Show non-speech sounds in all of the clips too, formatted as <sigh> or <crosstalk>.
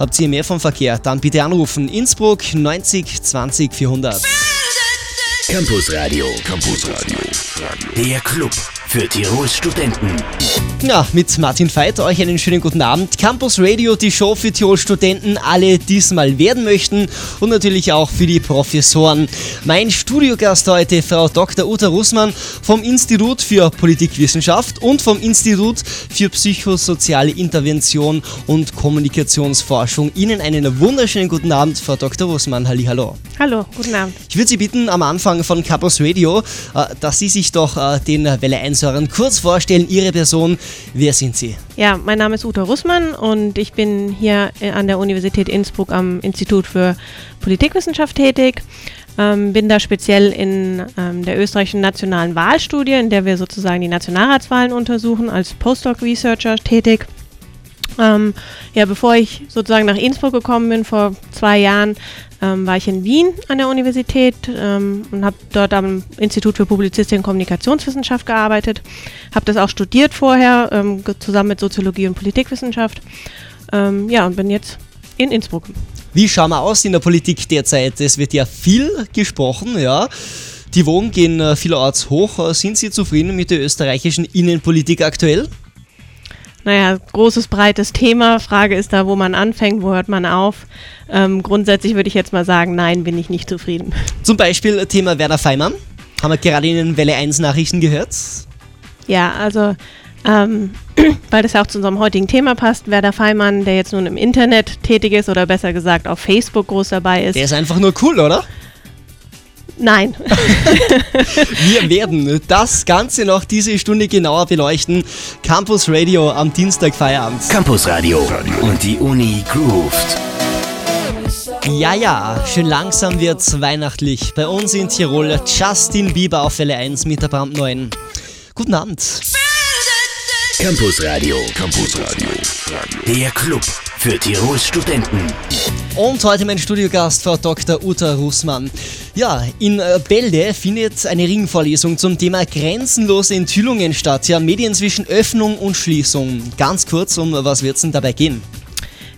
Habt ihr mehr vom Verkehr? Dann bitte anrufen. Innsbruck 90 20 400. Campus Radio. Campus Radio. Der Club für Tirols Studenten. Ja, mit Martin Veit euch einen schönen guten Abend. Campus Radio, die Show für Tirol Studenten, alle diesmal werden möchten und natürlich auch für die Professoren. Mein Studiogast heute, Frau Dr. Uta Russmann vom Institut für Politikwissenschaft und vom Institut für psychosoziale Intervention und Kommunikationsforschung. Ihnen einen wunderschönen guten Abend, Frau Dr. Russmann. Hallo. Hallo, guten Abend. Ich würde Sie bitten, am Anfang von Campus Radio, äh, dass Sie sich doch äh, den Welle 1 Hörern kurz vorstellen, Ihre Person. Wer sind Sie? Ja, mein Name ist Uta Russmann und ich bin hier äh, an der Universität Innsbruck am Institut für Politikwissenschaft tätig. Ähm, bin da speziell in ähm, der österreichischen nationalen Wahlstudie, in der wir sozusagen die Nationalratswahlen untersuchen, als Postdoc-Researcher tätig. Ähm, ja, bevor ich sozusagen nach Innsbruck gekommen bin, vor zwei Jahren, ähm, war ich in Wien an der Universität ähm, und habe dort am Institut für Publizistik und Kommunikationswissenschaft gearbeitet. Habe das auch studiert vorher, ähm, zusammen mit Soziologie und Politikwissenschaft. Ähm, ja, und bin jetzt in Innsbruck. Wie schauen wir aus in der Politik derzeit? Es wird ja viel gesprochen, ja. Die Wogen gehen äh, vielerorts hoch. Äh, sind Sie zufrieden mit der österreichischen Innenpolitik aktuell? Naja, großes, breites Thema. Frage ist da, wo man anfängt, wo hört man auf. Ähm, grundsätzlich würde ich jetzt mal sagen, nein, bin ich nicht zufrieden. Zum Beispiel Thema Werner Feimann. Haben wir gerade in den Welle 1 Nachrichten gehört? Ja, also, ähm, <clears throat> weil das ja auch zu unserem heutigen Thema passt, Werner Feimann, der jetzt nun im Internet tätig ist oder besser gesagt auf Facebook groß dabei ist. Der ist einfach nur cool, oder? Nein. <laughs> Wir werden das Ganze noch diese Stunde genauer beleuchten. Campus Radio am Dienstag Feierabend. Campus Radio und die Uni grooved. Ja, ja, schön langsam wird's weihnachtlich. Bei uns in Tirol Justin Bieber auf Welle 1 mit der brandneuen. Guten Abend. Campus Radio. Campus Radio. Der Club für Tirols Studenten. Und heute mein Studiogast, Frau Dr. Uta Russmann. Ja, in äh, Bälde findet eine Ringvorlesung zum Thema grenzenlose Enthüllungen statt. Ja, Medien zwischen Öffnung und Schließung. Ganz kurz, um was wird es denn dabei gehen?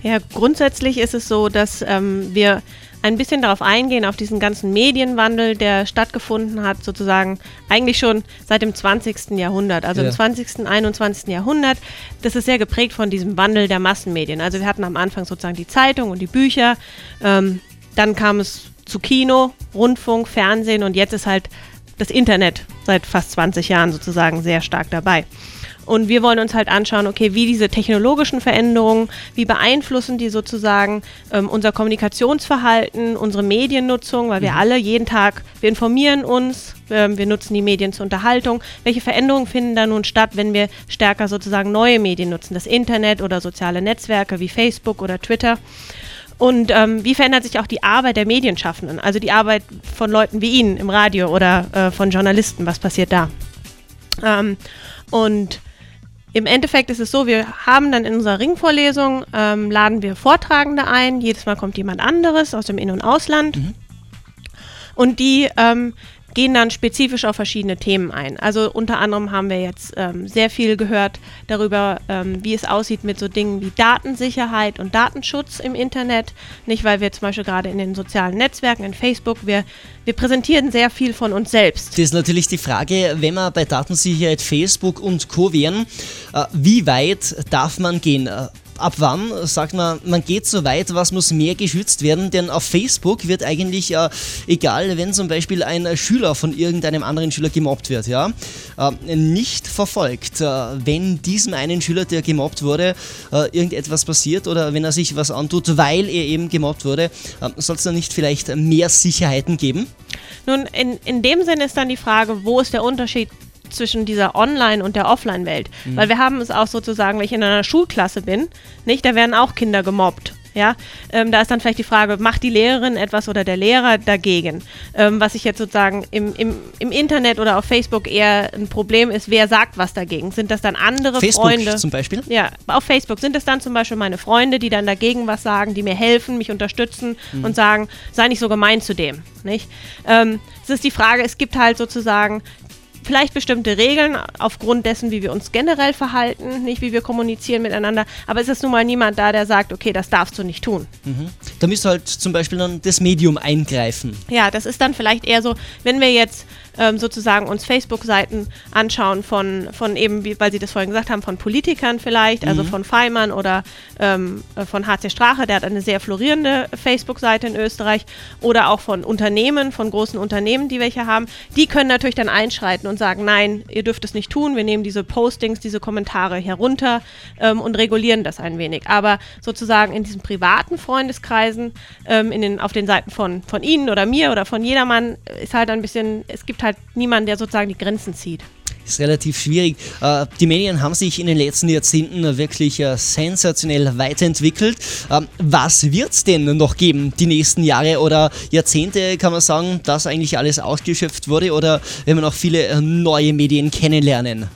Ja, grundsätzlich ist es so, dass ähm, wir ein bisschen darauf eingehen, auf diesen ganzen Medienwandel, der stattgefunden hat, sozusagen eigentlich schon seit dem 20. Jahrhundert, also ja. im 20., 21. Jahrhundert. Das ist sehr geprägt von diesem Wandel der Massenmedien. Also wir hatten am Anfang sozusagen die Zeitung und die Bücher, ähm, dann kam es zu Kino, Rundfunk, Fernsehen und jetzt ist halt das Internet seit fast 20 Jahren sozusagen sehr stark dabei. Und wir wollen uns halt anschauen, okay, wie diese technologischen Veränderungen, wie beeinflussen die sozusagen ähm, unser Kommunikationsverhalten, unsere Mediennutzung, weil wir mhm. alle jeden Tag, wir informieren uns, ähm, wir nutzen die Medien zur Unterhaltung. Welche Veränderungen finden da nun statt, wenn wir stärker sozusagen neue Medien nutzen, das Internet oder soziale Netzwerke wie Facebook oder Twitter? Und ähm, wie verändert sich auch die Arbeit der Medienschaffenden, also die Arbeit von Leuten wie Ihnen im Radio oder äh, von Journalisten, was passiert da? Ähm, und im Endeffekt ist es so, wir haben dann in unserer Ringvorlesung, ähm, laden wir Vortragende ein. Jedes Mal kommt jemand anderes aus dem In- und Ausland. Mhm. Und die ähm, gehen dann spezifisch auf verschiedene Themen ein. Also unter anderem haben wir jetzt ähm, sehr viel gehört darüber, ähm, wie es aussieht mit so Dingen wie Datensicherheit und Datenschutz im Internet. Nicht, weil wir zum Beispiel gerade in den sozialen Netzwerken, in Facebook, wir, wir präsentieren sehr viel von uns selbst. Das ist natürlich die Frage, wenn wir bei Datensicherheit Facebook und Co. wären, äh, wie weit darf man gehen? Ab wann sagt man, man geht so weit, was muss mehr geschützt werden? Denn auf Facebook wird eigentlich, äh, egal, wenn zum Beispiel ein Schüler von irgendeinem anderen Schüler gemobbt wird, ja, äh, nicht verfolgt. Äh, wenn diesem einen Schüler, der gemobbt wurde, äh, irgendetwas passiert oder wenn er sich was antut, weil er eben gemobbt wurde, äh, soll es dann nicht vielleicht mehr Sicherheiten geben? Nun, in, in dem Sinne ist dann die Frage, wo ist der Unterschied zwischen dieser Online- und der Offline-Welt. Mhm. Weil wir haben es auch sozusagen, wenn ich in einer Schulklasse bin, nicht, da werden auch Kinder gemobbt. Ja, ähm, da ist dann vielleicht die Frage, macht die Lehrerin etwas oder der Lehrer dagegen? Ähm, was ich jetzt sozusagen im, im, im Internet oder auf Facebook eher ein Problem ist, wer sagt was dagegen? Sind das dann andere Facebook Freunde? zum Beispiel? Ja, auf Facebook sind es dann zum Beispiel meine Freunde, die dann dagegen was sagen, die mir helfen, mich unterstützen mhm. und sagen, sei nicht so gemein zu dem. Nicht? Ähm, es ist die Frage, es gibt halt sozusagen vielleicht bestimmte Regeln aufgrund dessen, wie wir uns generell verhalten, nicht wie wir kommunizieren miteinander. Aber es ist nun mal niemand da, der sagt, okay, das darfst du nicht tun. Mhm. Da müsste halt zum Beispiel dann das Medium eingreifen. Ja, das ist dann vielleicht eher so, wenn wir jetzt ähm, sozusagen uns Facebook-Seiten anschauen von, von eben, wie, weil Sie das vorhin gesagt haben, von Politikern vielleicht, also mhm. von Feimann oder ähm, äh, von HC Strache, der hat eine sehr florierende Facebook-Seite in Österreich, oder auch von Unternehmen, von großen Unternehmen, die welche haben, die können natürlich dann einschreiten und sagen, nein, ihr dürft es nicht tun, wir nehmen diese Postings, diese Kommentare herunter ähm, und regulieren das ein wenig. Aber sozusagen in diesen privaten Freundeskreisen, ähm, in den, auf den Seiten von, von Ihnen oder mir oder von jedermann, ist halt ein bisschen, es gibt halt niemanden, der sozusagen die Grenzen zieht ist relativ schwierig. Äh, die Medien haben sich in den letzten Jahrzehnten wirklich äh, sensationell weiterentwickelt. Ähm, was wird es denn noch geben die nächsten Jahre oder Jahrzehnte? Kann man sagen, dass eigentlich alles ausgeschöpft wurde oder wenn wir noch viele äh, neue Medien kennenlernen?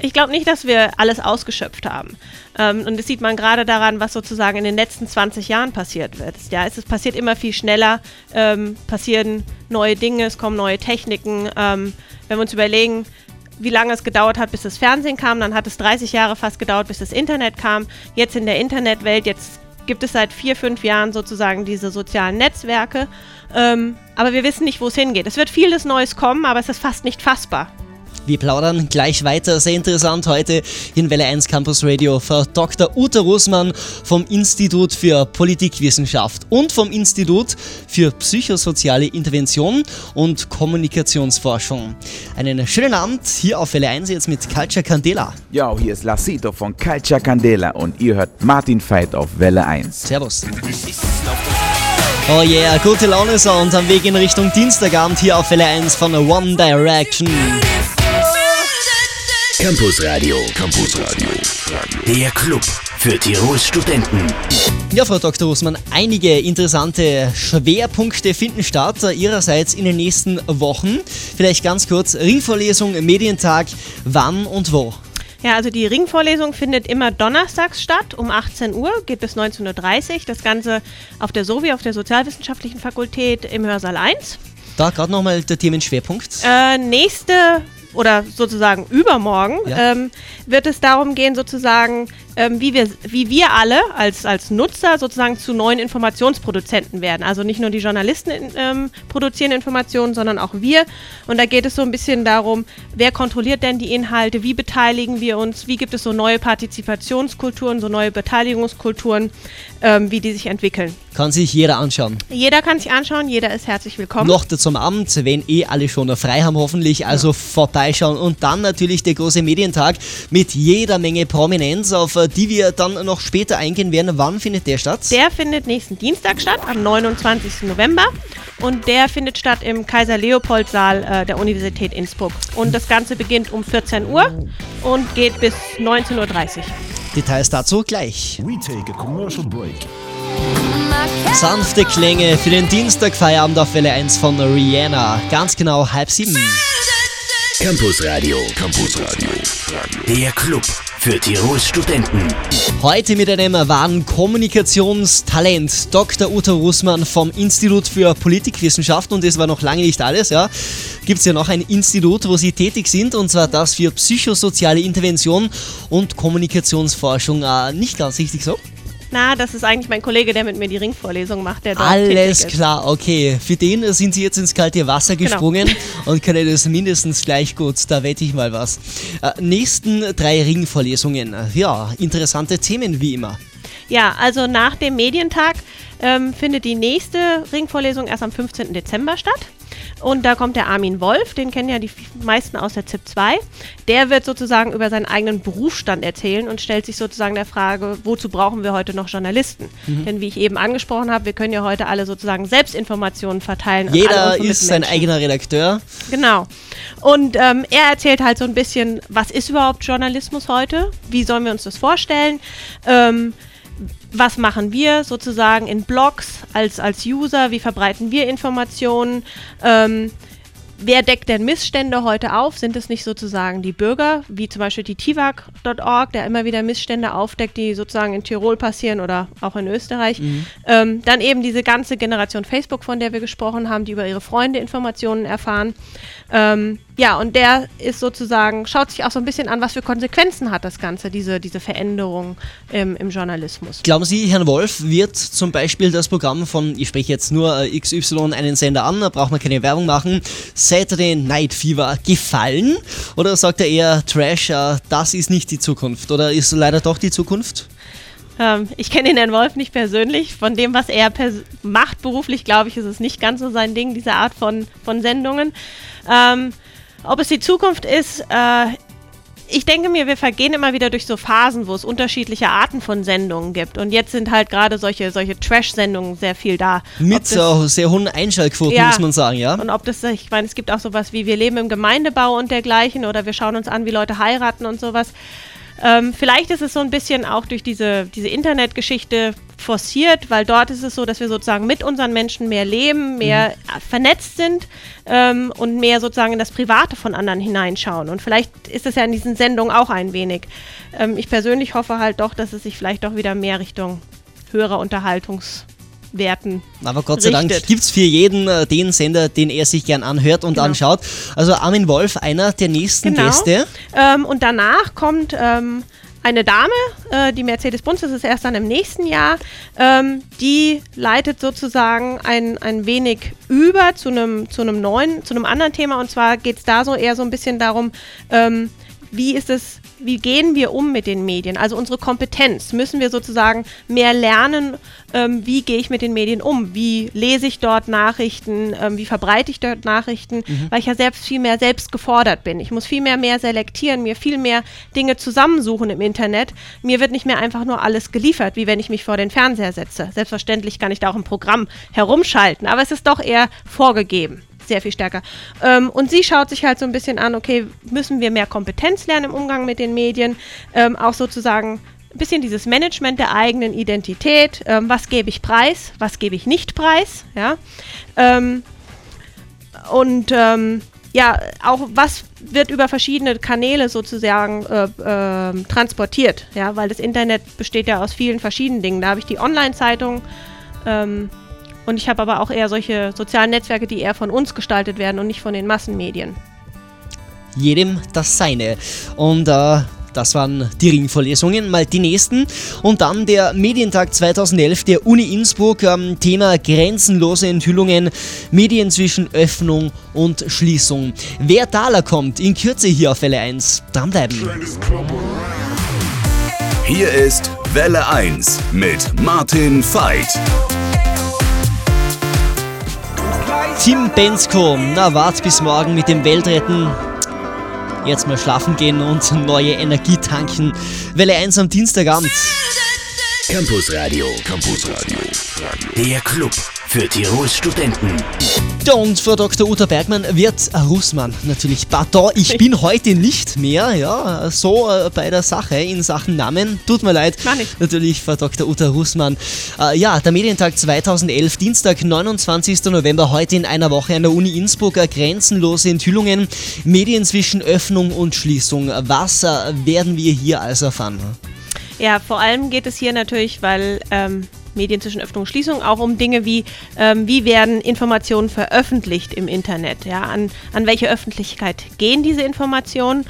Ich glaube nicht, dass wir alles ausgeschöpft haben. Ähm, und das sieht man gerade daran, was sozusagen in den letzten 20 Jahren passiert wird. Ja, es ist, passiert immer viel schneller, ähm, passieren neue Dinge, es kommen neue Techniken. Ähm, wenn wir uns überlegen, wie lange es gedauert hat, bis das Fernsehen kam, dann hat es 30 Jahre fast gedauert, bis das Internet kam. Jetzt in der Internetwelt, jetzt gibt es seit vier, fünf Jahren sozusagen diese sozialen Netzwerke. Ähm, aber wir wissen nicht, wo es hingeht. Es wird vieles Neues kommen, aber es ist fast nicht fassbar. Wir plaudern gleich weiter. Sehr interessant heute in Welle 1 Campus Radio für Dr. Uta Russmann vom Institut für Politikwissenschaft und vom Institut für psychosoziale Intervention und Kommunikationsforschung. Einen schönen Abend hier auf Welle 1 jetzt mit Culture Candela. Ja, hier ist Lassito von Culture Candela und ihr hört Martin Veit auf Welle 1. Servus. Oh yeah, gute Laune Sound am Weg in Richtung Dienstagabend hier auf Welle 1 von One Direction. Campus Radio. Campus Radio. Der Club für Tirols Studenten. Ja, Frau Dr. Russmann, einige interessante Schwerpunkte finden statt äh, Ihrerseits in den nächsten Wochen. Vielleicht ganz kurz Ringvorlesung, Medientag, wann und wo? Ja, also die Ringvorlesung findet immer donnerstags statt, um 18 Uhr, geht bis 19.30 Uhr. Das Ganze auf der SOVI, auf der Sozialwissenschaftlichen Fakultät im Hörsaal 1. Da gerade nochmal der Themenschwerpunkt. Äh, nächste oder sozusagen übermorgen ja. ähm, wird es darum gehen, sozusagen, ähm, wie, wir, wie wir alle als, als Nutzer sozusagen zu neuen Informationsproduzenten werden. Also nicht nur die Journalisten ähm, produzieren Informationen, sondern auch wir. Und da geht es so ein bisschen darum, wer kontrolliert denn die Inhalte, wie beteiligen wir uns, wie gibt es so neue Partizipationskulturen, so neue Beteiligungskulturen, ähm, wie die sich entwickeln. Kann sich jeder anschauen. Jeder kann sich anschauen, jeder ist herzlich willkommen. Noch zum Abend, wenn eh alle schon frei haben, hoffentlich. Also ja. Vorbeischauen. Und dann natürlich der große Medientag mit jeder Menge Prominenz, auf äh, die wir dann noch später eingehen werden. Wann findet der statt? Der findet nächsten Dienstag statt, am 29. November. Und der findet statt im Kaiser-Leopold-Saal äh, der Universität Innsbruck. Und das Ganze beginnt um 14 Uhr und geht bis 19.30 Uhr. Details dazu gleich. We take a commercial break. Sanfte Klänge für den Dienstagfeierabend auf Welle 1 von Rihanna. Ganz genau halb sieben. Campus Radio. Campus Radio. Der Club für Tirols Studenten. Heute mit einem wahren Kommunikationstalent, Dr. Uta Russmann vom Institut für Politikwissenschaft. Und das war noch lange nicht alles, ja. Gibt es ja noch ein Institut, wo Sie tätig sind, und zwar das für psychosoziale Intervention und Kommunikationsforschung. Äh, nicht ganz richtig so? Na, das ist eigentlich mein Kollege, der mit mir die Ringvorlesung macht, der dort Alles klar, okay. Für den sind Sie jetzt ins kalte Wasser genau. gesprungen genau. <laughs> und können das mindestens gleich gut. Da wette ich mal was. Äh, nächsten drei Ringvorlesungen. Ja, interessante Themen wie immer. Ja, also nach dem Medientag ähm, findet die nächste Ringvorlesung erst am 15. Dezember statt. Und da kommt der Armin Wolf, den kennen ja die meisten aus der ZIP 2. Der wird sozusagen über seinen eigenen Berufsstand erzählen und stellt sich sozusagen der Frage, wozu brauchen wir heute noch Journalisten? Mhm. Denn wie ich eben angesprochen habe, wir können ja heute alle sozusagen Selbstinformationen verteilen. Jeder ist sein eigener Redakteur. Genau. Und ähm, er erzählt halt so ein bisschen, was ist überhaupt Journalismus heute? Wie sollen wir uns das vorstellen? Ähm, was machen wir sozusagen in Blogs als, als User, wie verbreiten wir Informationen, ähm, wer deckt denn Missstände heute auf? Sind es nicht sozusagen die Bürger, wie zum Beispiel die TIVAG.org, der immer wieder Missstände aufdeckt, die sozusagen in Tirol passieren oder auch in Österreich? Mhm. Ähm, dann eben diese ganze Generation Facebook, von der wir gesprochen haben, die über ihre Freunde Informationen erfahren. Ähm, ja, und der ist sozusagen, schaut sich auch so ein bisschen an, was für Konsequenzen hat das Ganze, diese, diese Veränderung ähm, im Journalismus. Glauben Sie, Herrn Wolf, wird zum Beispiel das Programm von, ich spreche jetzt nur äh, XY einen Sender an, da braucht man keine Werbung machen, Saturday Night Fever gefallen? Oder sagt er eher Trash, äh, das ist nicht die Zukunft? Oder ist leider doch die Zukunft? Ähm, ich kenne den Herrn Wolf nicht persönlich. Von dem, was er macht beruflich, glaube ich, ist es nicht ganz so sein Ding, diese Art von, von Sendungen. Ähm, ob es die Zukunft ist, äh, ich denke mir, wir vergehen immer wieder durch so Phasen, wo es unterschiedliche Arten von Sendungen gibt. Und jetzt sind halt gerade solche, solche Trash-Sendungen sehr viel da. Mit so sehr hohen Einschaltquoten, ja, muss man sagen, ja. Und ob das, ich meine, es gibt auch sowas wie, wir leben im Gemeindebau und dergleichen oder wir schauen uns an, wie Leute heiraten und sowas. Ähm, vielleicht ist es so ein bisschen auch durch diese, diese Internetgeschichte forciert, weil dort ist es so, dass wir sozusagen mit unseren Menschen mehr leben, mehr mhm. vernetzt sind ähm, und mehr sozusagen in das Private von anderen hineinschauen. Und vielleicht ist es ja in diesen Sendungen auch ein wenig. Ähm, ich persönlich hoffe halt doch, dass es sich vielleicht doch wieder mehr Richtung höherer Unterhaltungs- Werten. Aber Gott sei richtet. Dank gibt es für jeden äh, den Sender, den er sich gern anhört und genau. anschaut. Also Armin Wolf, einer der nächsten genau. Gäste. Ähm, und danach kommt ähm, eine Dame, äh, die Mercedes Bunz, das ist erst dann im nächsten Jahr, ähm, die leitet sozusagen ein, ein wenig über zu einem zu neuen, zu einem anderen Thema. Und zwar geht es da so eher so ein bisschen darum, ähm, wie ist es wie gehen wir um mit den Medien? Also unsere Kompetenz. Müssen wir sozusagen mehr lernen, ähm, wie gehe ich mit den Medien um? Wie lese ich dort Nachrichten? Ähm, wie verbreite ich dort Nachrichten? Mhm. Weil ich ja selbst viel mehr selbst gefordert bin. Ich muss viel mehr mehr selektieren, mir viel mehr Dinge zusammensuchen im Internet. Mir wird nicht mehr einfach nur alles geliefert, wie wenn ich mich vor den Fernseher setze. Selbstverständlich kann ich da auch ein Programm herumschalten, aber es ist doch eher vorgegeben sehr viel stärker. Ähm, und sie schaut sich halt so ein bisschen an, okay, müssen wir mehr Kompetenz lernen im Umgang mit den Medien, ähm, auch sozusagen ein bisschen dieses Management der eigenen Identität, ähm, was gebe ich preis, was gebe ich nicht preis, ja. Ähm, und ähm, ja, auch was wird über verschiedene Kanäle sozusagen äh, äh, transportiert, ja, weil das Internet besteht ja aus vielen verschiedenen Dingen. Da habe ich die Online-Zeitung, ähm, und ich habe aber auch eher solche sozialen Netzwerke, die eher von uns gestaltet werden und nicht von den Massenmedien. Jedem das seine. Und äh, das waren die Ringvorlesungen, mal die nächsten. Und dann der Medientag 2011 der Uni Innsbruck, ähm, Thema grenzenlose Enthüllungen, Medien zwischen Öffnung und Schließung. Wer Thaler kommt, in Kürze hier auf Welle 1. Dranbleiben. Hier ist Welle 1 mit Martin Veit. Tim Bensko, na wart bis morgen mit dem Weltretten. Jetzt mal schlafen gehen und neue Energie tanken. Welle 1 am Dienstagabend. Campus Radio. Campus Radio. Der Club für Tirols Studenten. Und Frau Dr. Uta Bergmann wird Russmann natürlich. Pardon, ich bin heute nicht mehr, ja, so äh, bei der Sache in Sachen Namen. Tut mir leid. Gar nicht. Natürlich Frau Dr. Uta Russmann. Äh, ja, der Medientag 2011, Dienstag, 29. November, heute in einer Woche an der Uni Innsbruck. Äh, grenzenlose Enthüllungen, Medien zwischen Öffnung und Schließung. Was äh, werden wir hier also erfahren? Ja, vor allem geht es hier natürlich, weil ähm, Medien zwischen Öffnung und Schließung auch um Dinge wie, ähm, wie werden Informationen veröffentlicht im Internet, ja, an, an welche Öffentlichkeit gehen diese Informationen.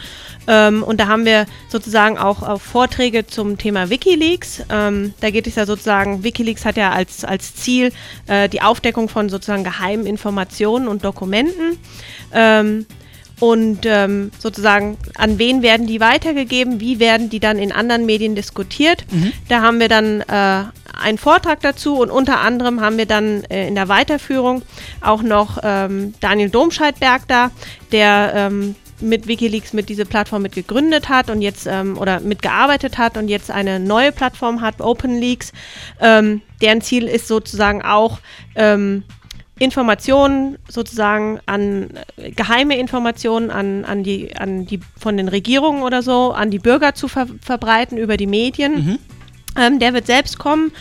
Ähm, und da haben wir sozusagen auch, auch Vorträge zum Thema Wikileaks. Ähm, da geht es ja sozusagen, Wikileaks hat ja als, als Ziel äh, die Aufdeckung von sozusagen geheimen Informationen und Dokumenten. Ähm, und ähm, sozusagen, an wen werden die weitergegeben, wie werden die dann in anderen Medien diskutiert. Mhm. Da haben wir dann äh, einen Vortrag dazu und unter anderem haben wir dann äh, in der Weiterführung auch noch ähm, Daniel Domscheidberg da, der ähm, mit Wikileaks mit diese Plattform mit gegründet hat und jetzt ähm, oder mitgearbeitet hat und jetzt eine neue Plattform hat, OpenLeaks. Ähm, deren Ziel ist sozusagen auch ähm, Informationen sozusagen an geheime Informationen an, an, die, an die von den Regierungen oder so, an die Bürger zu ver verbreiten über die Medien. Mhm. Ähm, der wird selbst kommen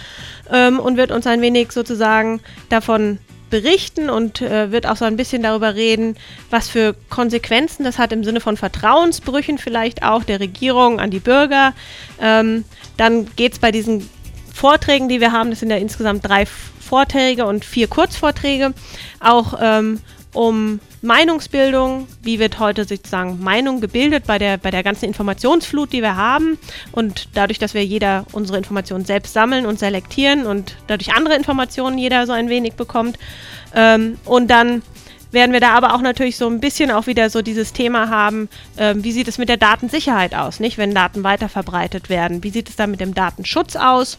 ähm, und wird uns ein wenig sozusagen davon berichten und äh, wird auch so ein bisschen darüber reden, was für Konsequenzen das hat im Sinne von Vertrauensbrüchen vielleicht auch der Regierung an die Bürger. Ähm, dann geht es bei diesen Vorträgen, die wir haben, das sind ja insgesamt drei Vorträge und vier Kurzvorträge, auch ähm, um Meinungsbildung, wie wird heute sozusagen Meinung gebildet bei der, bei der ganzen Informationsflut, die wir haben und dadurch, dass wir jeder unsere Informationen selbst sammeln und selektieren und dadurch andere Informationen jeder so ein wenig bekommt. Ähm, und dann werden wir da aber auch natürlich so ein bisschen auch wieder so dieses Thema haben, ähm, wie sieht es mit der Datensicherheit aus, nicht, wenn Daten weiterverbreitet werden? Wie sieht es da mit dem Datenschutz aus?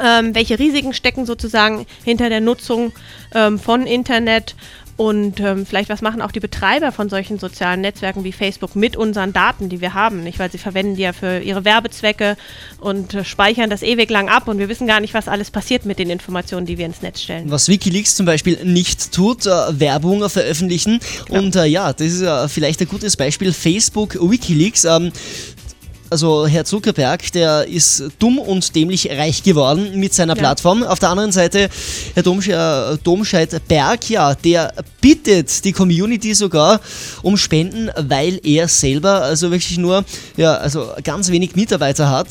Ähm, welche Risiken stecken sozusagen hinter der Nutzung ähm, von Internet und ähm, vielleicht was machen auch die Betreiber von solchen sozialen Netzwerken wie Facebook mit unseren Daten, die wir haben, nicht? Weil sie verwenden die ja für ihre Werbezwecke und äh, speichern das ewig lang ab und wir wissen gar nicht, was alles passiert mit den Informationen, die wir ins Netz stellen. Was Wikileaks zum Beispiel nicht tut, äh, Werbung veröffentlichen. Ja. Und äh, ja, das ist äh, vielleicht ein gutes Beispiel. Facebook, Wikileaks. Ähm, also Herr Zuckerberg, der ist dumm und dämlich reich geworden mit seiner ja. Plattform. Auf der anderen Seite Herr äh, Domscheit-Berg, ja, der bittet die Community sogar um Spenden, weil er selber also wirklich nur, ja, also ganz wenig Mitarbeiter hat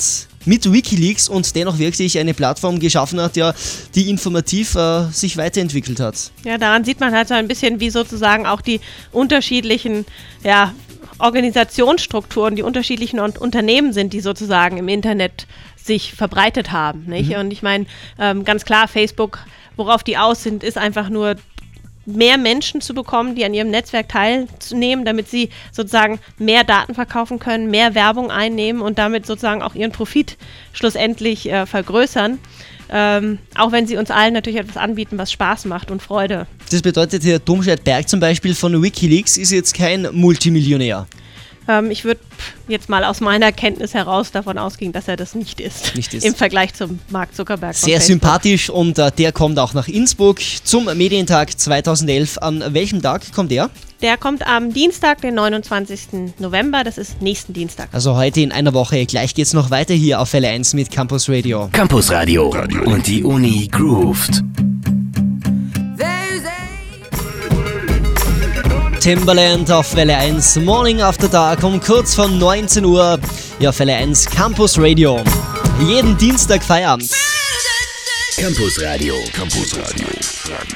mit Wikileaks und dennoch wirklich eine Plattform geschaffen hat, ja, die informativ äh, sich weiterentwickelt hat. Ja, daran sieht man halt so ein bisschen, wie sozusagen auch die unterschiedlichen ja, Organisationsstrukturen, die unterschiedlichen Unternehmen sind, die sozusagen im Internet sich verbreitet haben. Nicht? Mhm. Und ich meine, ähm, ganz klar, Facebook, worauf die aus sind, ist einfach nur mehr Menschen zu bekommen, die an ihrem Netzwerk teilnehmen, damit sie sozusagen mehr Daten verkaufen können, mehr Werbung einnehmen und damit sozusagen auch ihren Profit schlussendlich äh, vergrößern. Ähm, auch wenn sie uns allen natürlich etwas anbieten, was Spaß macht und Freude. Das bedeutet, Herr Domscheit Berg zum Beispiel von Wikileaks ist jetzt kein Multimillionär. Ähm, ich würde jetzt mal aus meiner Kenntnis heraus davon ausgehen, dass er das nicht ist. Nicht ist. Im Vergleich zum Mark Zuckerberg. Sehr sympathisch und äh, der kommt auch nach Innsbruck zum Medientag 2011. An welchem Tag kommt er? Der kommt am Dienstag, den 29. November. Das ist nächsten Dienstag. Also heute in einer Woche. Gleich geht's noch weiter hier auf Welle 1 mit Campus Radio. Campus Radio. Radio. Und die Uni grooved. Timberland auf Welle 1, Morning After Dark um kurz vor 19 Uhr. Ja, Welle 1 Campus Radio. Jeden Dienstag Feierabend. Campus Radio. Campus Radio.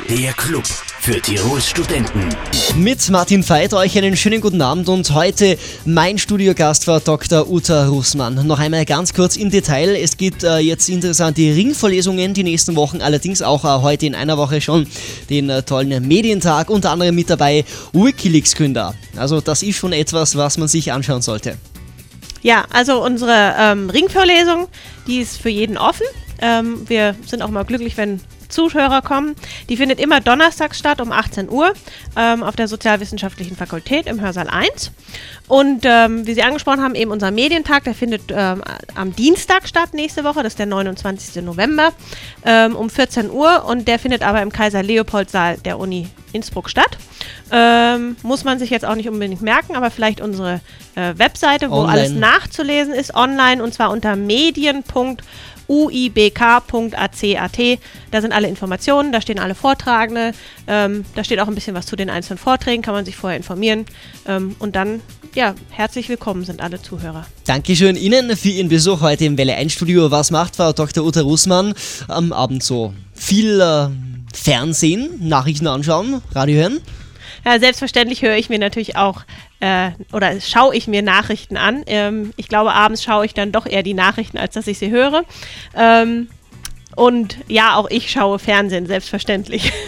Der Club für Tirols Studenten. Mit Martin Veit euch einen schönen guten Abend und heute mein Studiogast war Dr. Uta Russmann. Noch einmal ganz kurz im Detail. Es gibt äh, jetzt interessante Ringvorlesungen die nächsten Wochen, allerdings auch äh, heute in einer Woche schon den äh, tollen Medientag, unter anderem mit dabei Wikileaks-Gründer. Also das ist schon etwas, was man sich anschauen sollte. Ja, also unsere ähm, Ringvorlesung, die ist für jeden offen. Ähm, wir sind auch mal glücklich, wenn Zuhörer kommen. Die findet immer donnerstags statt um 18 Uhr ähm, auf der Sozialwissenschaftlichen Fakultät im Hörsaal 1. Und ähm, wie Sie angesprochen haben, eben unser Medientag, der findet ähm, am Dienstag statt nächste Woche, das ist der 29. November ähm, um 14 Uhr und der findet aber im Kaiser Leopold Saal der Uni Innsbruck statt. Ähm, muss man sich jetzt auch nicht unbedingt merken, aber vielleicht unsere äh, Webseite, wo online. alles nachzulesen ist, online und zwar unter medien.de uibk.ac.at. Da sind alle Informationen, da stehen alle Vortragende, ähm, da steht auch ein bisschen was zu den einzelnen Vorträgen, kann man sich vorher informieren. Ähm, und dann, ja, herzlich willkommen sind alle Zuhörer. Dankeschön Ihnen für Ihren Besuch heute im Welle 1 Studio. Was macht Frau Dr. Uta Russmann am Abend so? Viel äh, Fernsehen, Nachrichten anschauen, Radio hören? Ja, selbstverständlich höre ich mir natürlich auch äh, oder schaue ich mir Nachrichten an. Ähm, ich glaube, abends schaue ich dann doch eher die Nachrichten, als dass ich sie höre. Ähm, und ja, auch ich schaue Fernsehen, selbstverständlich. <laughs>